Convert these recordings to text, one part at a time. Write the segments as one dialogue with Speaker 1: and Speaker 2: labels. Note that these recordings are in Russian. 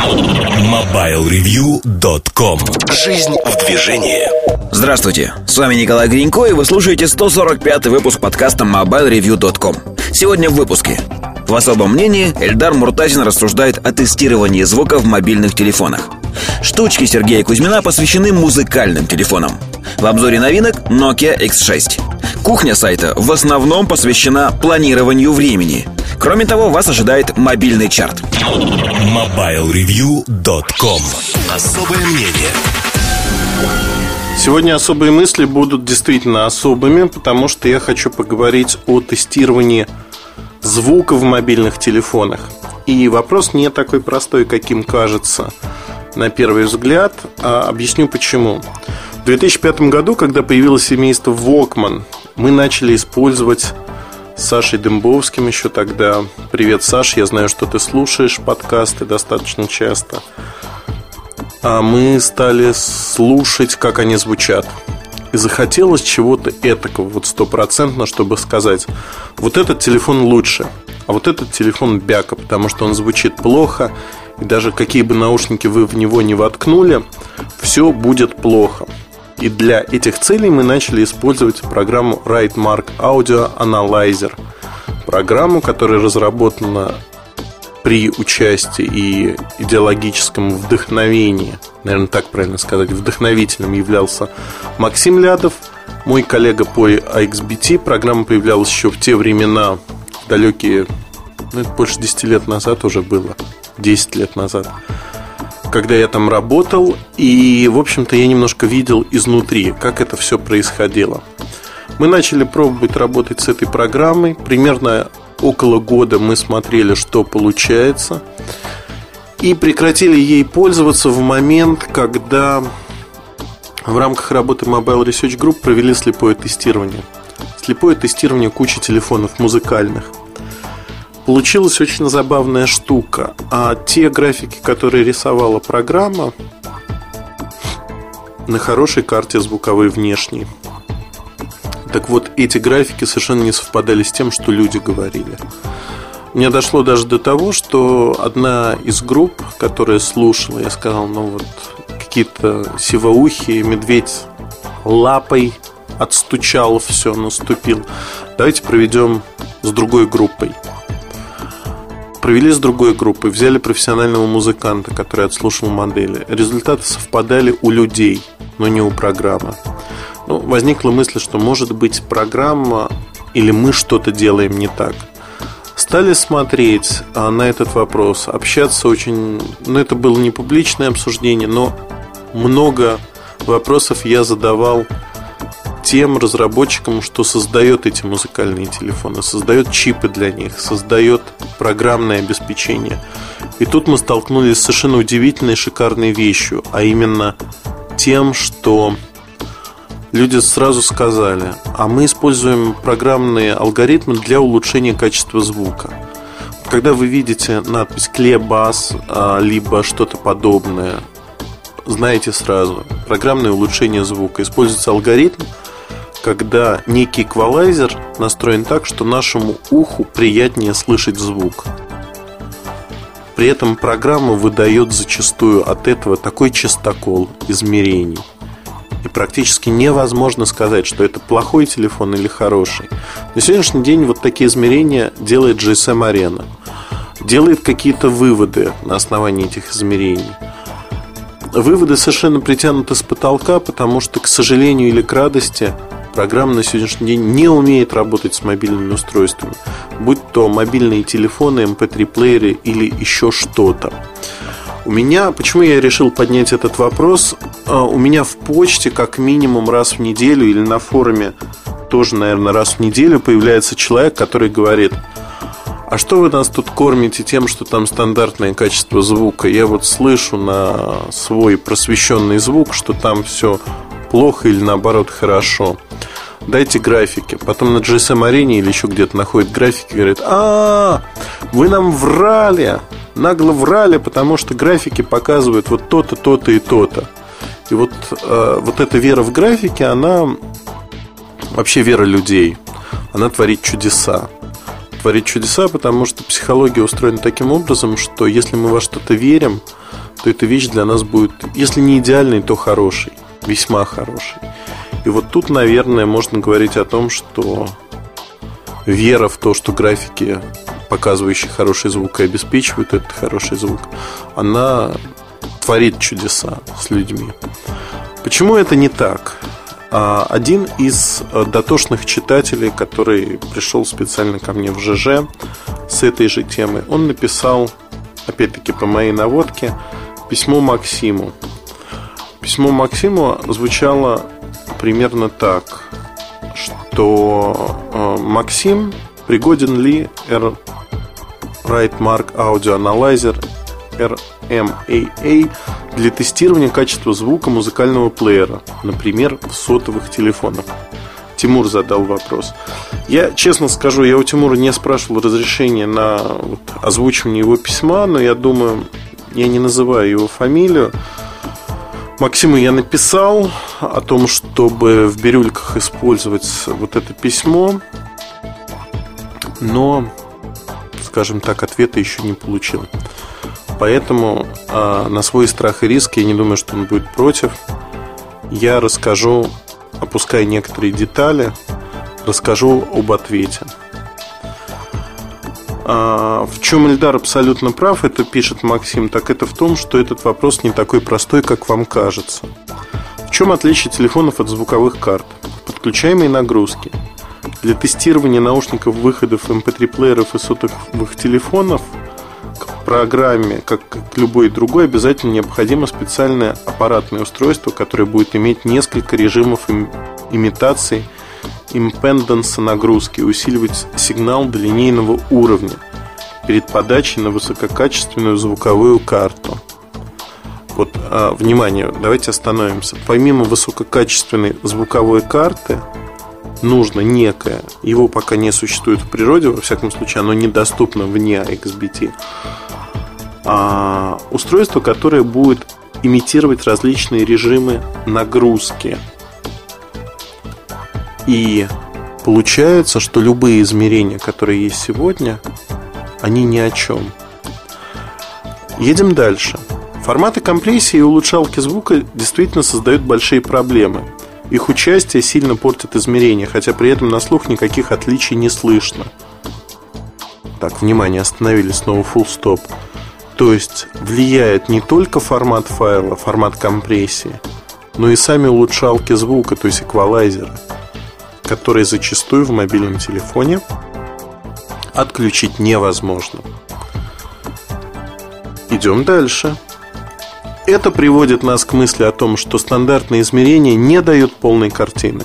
Speaker 1: MobileReview.com Жизнь в движении.
Speaker 2: Здравствуйте, с вами Николай Гринько и вы слушаете 145 выпуск подкаста MobileReview.com Сегодня в выпуске. В особом мнении Эльдар Муртазин рассуждает о тестировании звука в мобильных телефонах. Штучки Сергея Кузьмина посвящены музыкальным телефонам. В обзоре новинок Nokia X6 Кухня сайта в основном посвящена планированию времени – Кроме того, вас ожидает мобильный чарт.
Speaker 1: MobileReview.com Особое мнение
Speaker 3: Сегодня особые мысли будут действительно особыми, потому что я хочу поговорить о тестировании звука в мобильных телефонах. И вопрос не такой простой, каким кажется на первый взгляд. А объясню почему. В 2005 году, когда появилось семейство Walkman, мы начали использовать с Сашей Дымбовским еще тогда. Привет, Саш, я знаю, что ты слушаешь подкасты достаточно часто. А мы стали слушать, как они звучат. И захотелось чего-то этакого, вот стопроцентно, чтобы сказать, вот этот телефон лучше, а вот этот телефон бяка, потому что он звучит плохо, и даже какие бы наушники вы в него не воткнули, все будет плохо. И для этих целей мы начали использовать программу RightMark Audio Analyzer. Программу, которая разработана при участии и идеологическом вдохновении, наверное, так правильно сказать, вдохновителем являлся Максим Лядов, мой коллега по AXBT. Программа появлялась еще в те времена, далекие, ну, это больше 10 лет назад уже было, 10 лет назад когда я там работал, и, в общем-то, я немножко видел изнутри, как это все происходило. Мы начали пробовать работать с этой программой. Примерно около года мы смотрели, что получается. И прекратили ей пользоваться в момент, когда в рамках работы Mobile Research Group провели слепое тестирование. Слепое тестирование кучи телефонов музыкальных – Получилась очень забавная штука. А те графики, которые рисовала программа, на хорошей карте звуковой внешней. Так вот, эти графики совершенно не совпадали с тем, что люди говорили. Мне дошло даже до того, что одна из групп, которая слушала, я сказал, ну вот какие-то сивоухие, медведь лапой отстучал, все, наступил. Давайте проведем с другой группой провели с другой группой, взяли профессионального музыканта, который отслушал модели. Результаты совпадали у людей, но не у программы. Ну, возникла мысль, что может быть программа или мы что-то делаем не так. Стали смотреть а, на этот вопрос, общаться очень... Ну, это было не публичное обсуждение, но много вопросов я задавал тем разработчикам, что создает эти музыкальные телефоны, создает чипы для них, создает программное обеспечение. И тут мы столкнулись с совершенно удивительной, шикарной вещью, а именно тем, что люди сразу сказали, а мы используем программные алгоритмы для улучшения качества звука. Когда вы видите надпись «Клебас», либо что-то подобное, знаете сразу, программное улучшение звука. Используется алгоритм, когда некий эквалайзер настроен так, что нашему уху приятнее слышать звук. При этом программа выдает зачастую от этого такой частокол измерений. И практически невозможно сказать, что это плохой телефон или хороший. На сегодняшний день вот такие измерения делает GSM Arena. Делает какие-то выводы на основании этих измерений. Выводы совершенно притянуты с потолка, потому что, к сожалению или к радости, программа на сегодняшний день не умеет работать с мобильными устройствами, будь то мобильные телефоны, MP3-плееры эм или еще что-то. У меня, почему я решил поднять этот вопрос? А, у меня в почте как минимум раз в неделю или на форуме тоже, наверное, раз в неделю появляется человек, который говорит, а что вы нас тут кормите тем, что там стандартное качество звука? Я вот слышу на свой просвещенный звук, что там все плохо или наоборот хорошо дайте графики. Потом на GSM арене или еще где-то находит графики и говорит, а, вы нам врали, нагло врали, потому что графики показывают вот то-то, то-то и то-то. И вот, э, вот эта вера в графики, она вообще вера людей. Она творит чудеса. Творит чудеса, потому что психология устроена таким образом, что если мы во что-то верим, то эта вещь для нас будет, если не идеальной, то хорошей, весьма хорошей. И вот тут, наверное, можно говорить о том, что вера в то, что графики, показывающие хороший звук и обеспечивают этот хороший звук, она творит чудеса с людьми. Почему это не так? А, один из э, дотошных читателей, который пришел специально ко мне в ЖЖ с этой же темой, он написал, опять-таки по моей наводке, письмо Максиму. Письмо Максиму звучало примерно так, что э, Максим пригоден ли R Right Mark Audio Analyzer RMAA для тестирования качества звука музыкального плеера, например, в сотовых телефонах. Тимур задал вопрос. Я честно скажу, я у Тимура не спрашивал разрешения на вот, озвучивание его письма, но я думаю, я не называю его фамилию. Максиму я написал о том, чтобы в бирюльках использовать вот это письмо, но, скажем так, ответа еще не получил. Поэтому э, на свой страх и риск, я не думаю, что он будет против, я расскажу, опуская некоторые детали, расскажу об ответе. А, в чем Эльдар абсолютно прав, это пишет Максим, так это в том, что этот вопрос не такой простой, как вам кажется. В чем отличие телефонов от звуковых карт? Подключаемые нагрузки. Для тестирования наушников выходов MP3-плееров и сотовых телефонов – программе, как к любой другой, обязательно необходимо специальное аппаратное устройство, которое будет иметь несколько режимов имитации импенденса нагрузки, усиливать сигнал до линейного уровня перед подачей на высококачественную звуковую карту. Вот, а, внимание, давайте остановимся. Помимо высококачественной звуковой карты, нужно некое, его пока не существует в природе, во всяком случае, оно недоступно вне XBT, а, устройство, которое будет имитировать различные режимы нагрузки. И получается, что любые измерения, которые есть сегодня, они ни о чем. Едем дальше. Форматы компрессии и улучшалки звука действительно создают большие проблемы. Их участие сильно портит измерения, хотя при этом на слух никаких отличий не слышно. Так, внимание, остановили снова full stop. То есть влияет не только формат файла, формат компрессии, но и сами улучшалки звука, то есть эквалайзеры, которые зачастую в мобильном телефоне отключить невозможно. Идем дальше. Это приводит нас к мысли о том, что стандартные измерения не дают полной картины.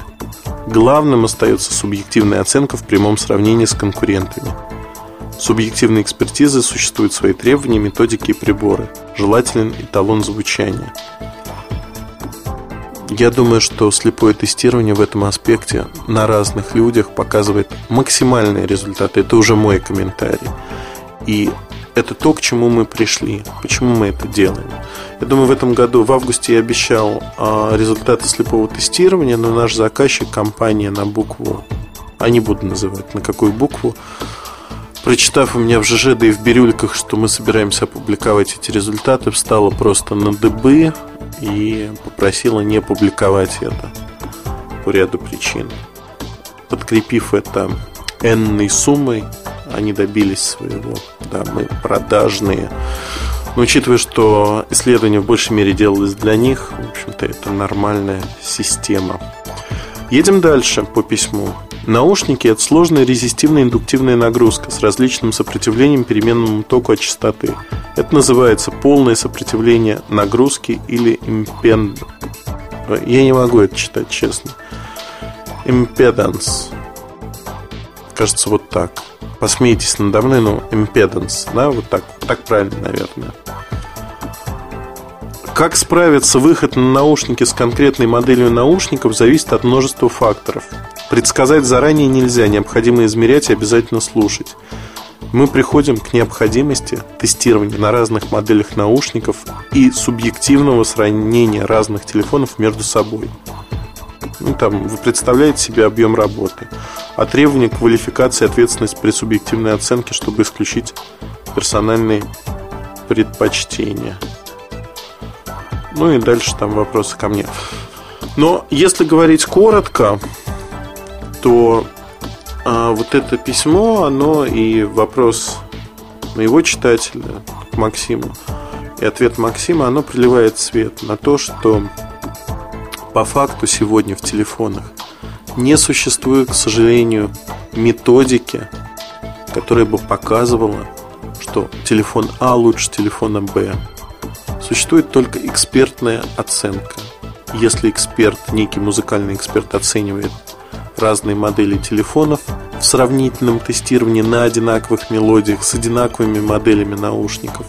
Speaker 3: Главным остается субъективная оценка в прямом сравнении с конкурентами – субъективной экспертизы существуют свои требования, методики и приборы. Желателен эталон звучания. Я думаю, что слепое тестирование в этом аспекте на разных людях показывает максимальные результаты. Это уже мой комментарий. И это то, к чему мы пришли. Почему мы это делаем? Я думаю, в этом году, в августе я обещал а, результаты слепого тестирования, но наш заказчик, компания на букву, а не буду называть на какую букву, прочитав у меня в ЖЖ, и в бирюльках, что мы собираемся опубликовать эти результаты, встала просто на дыбы и попросила не публиковать это по ряду причин. Подкрепив это энной суммой, они добились своего. Да, мы продажные. Но учитывая, что исследование в большей мере делалось для них, в общем-то, это нормальная система. Едем дальше по письму. Наушники – это сложная резистивная индуктивная нагрузка с различным сопротивлением переменному току от частоты. Это называется полное сопротивление нагрузки или импенд... Я не могу это читать, честно. Импеданс. Кажется, вот так. Посмейтесь надо мной, но импеданс. Да, вот так. Так правильно, наверное. Как справиться выход на наушники с конкретной моделью наушников зависит от множества факторов. Предсказать заранее нельзя, необходимо измерять и обязательно слушать. Мы приходим к необходимости тестирования на разных моделях наушников и субъективного сравнения разных телефонов между собой. Ну, там, вы представляете себе объем работы. А требования квалификации и ответственность при субъективной оценке, чтобы исключить персональные предпочтения. Ну и дальше там вопросы ко мне. Но если говорить коротко, то а, вот это письмо, оно и вопрос моего читателя к Максиму, и ответ Максима, оно приливает свет на то, что по факту сегодня в телефонах не существует, к сожалению, методики, которая бы показывала, что телефон А лучше телефона Б. Существует только экспертная оценка. Если эксперт, некий музыкальный эксперт оценивает разные модели телефонов в сравнительном тестировании на одинаковых мелодиях с одинаковыми моделями наушников,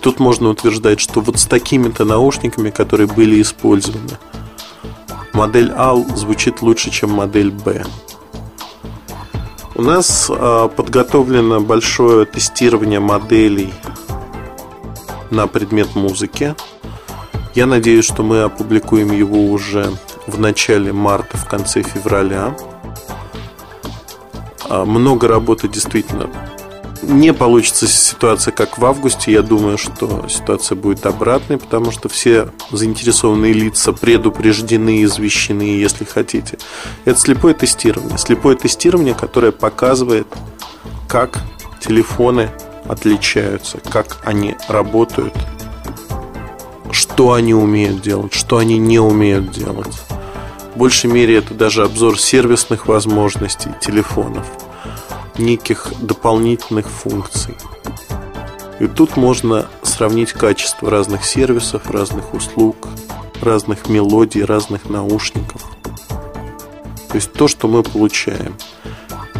Speaker 3: тут можно утверждать, что вот с такими-то наушниками, которые были использованы, модель А звучит лучше, чем модель Б. У нас э, подготовлено большое тестирование моделей на предмет музыки. Я надеюсь, что мы опубликуем его уже в начале марта, в конце февраля. А, много работы действительно не получится ситуация, как в августе. Я думаю, что ситуация будет обратной, потому что все заинтересованные лица предупреждены, извещены, если хотите. Это слепое тестирование. Слепое тестирование, которое показывает, как телефоны отличаются, как они работают, что они умеют делать, что они не умеют делать. В большей мере это даже обзор сервисных возможностей телефонов – неких дополнительных функций. И тут можно сравнить качество разных сервисов, разных услуг, разных мелодий, разных наушников. То есть то, что мы получаем.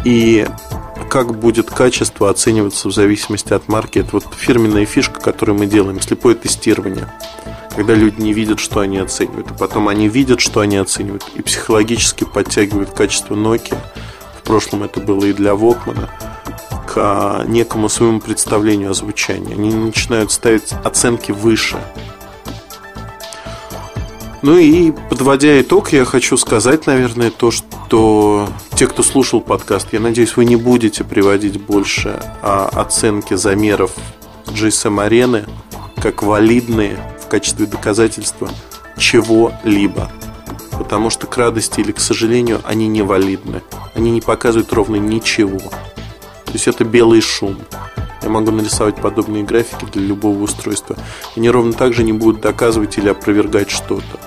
Speaker 3: И как будет качество оцениваться в зависимости от марки. Это вот фирменная фишка, которую мы делаем, слепое тестирование. Когда люди не видят, что они оценивают, а потом они видят, что они оценивают, и психологически подтягивают качество Nokia – прошлом это было и для Вокмана, к а, некому своему представлению о звучании. Они начинают ставить оценки выше. Ну и подводя итог, я хочу сказать, наверное, то, что те, кто слушал подкаст, я надеюсь, вы не будете приводить больше а, оценки замеров GSM арены как валидные в качестве доказательства чего-либо потому что к радости или к сожалению они не валидны. Они не показывают ровно ничего. То есть это белый шум. Я могу нарисовать подобные графики для любого устройства. Они ровно так же не будут доказывать или опровергать что-то.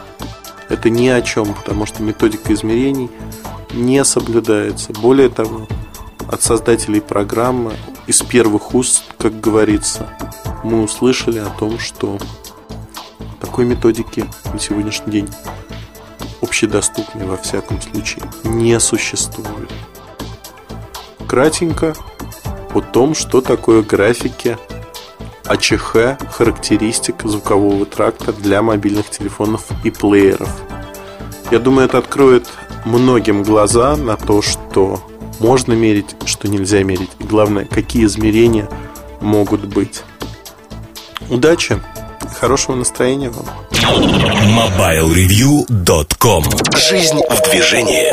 Speaker 3: Это ни о чем, потому что методика измерений не соблюдается. Более того, от создателей программы из первых уст, как говорится, мы услышали о том, что такой методики на сегодняшний день общедоступной во всяком случае не существует. Кратенько о том, что такое графики АЧХ характеристик звукового тракта для мобильных телефонов и плееров. Я думаю, это откроет многим глаза на то, что можно мерить, что нельзя мерить. И главное, какие измерения могут быть. Удачи! Хорошего настроения вам!
Speaker 1: MobileReview.com Жизнь в движении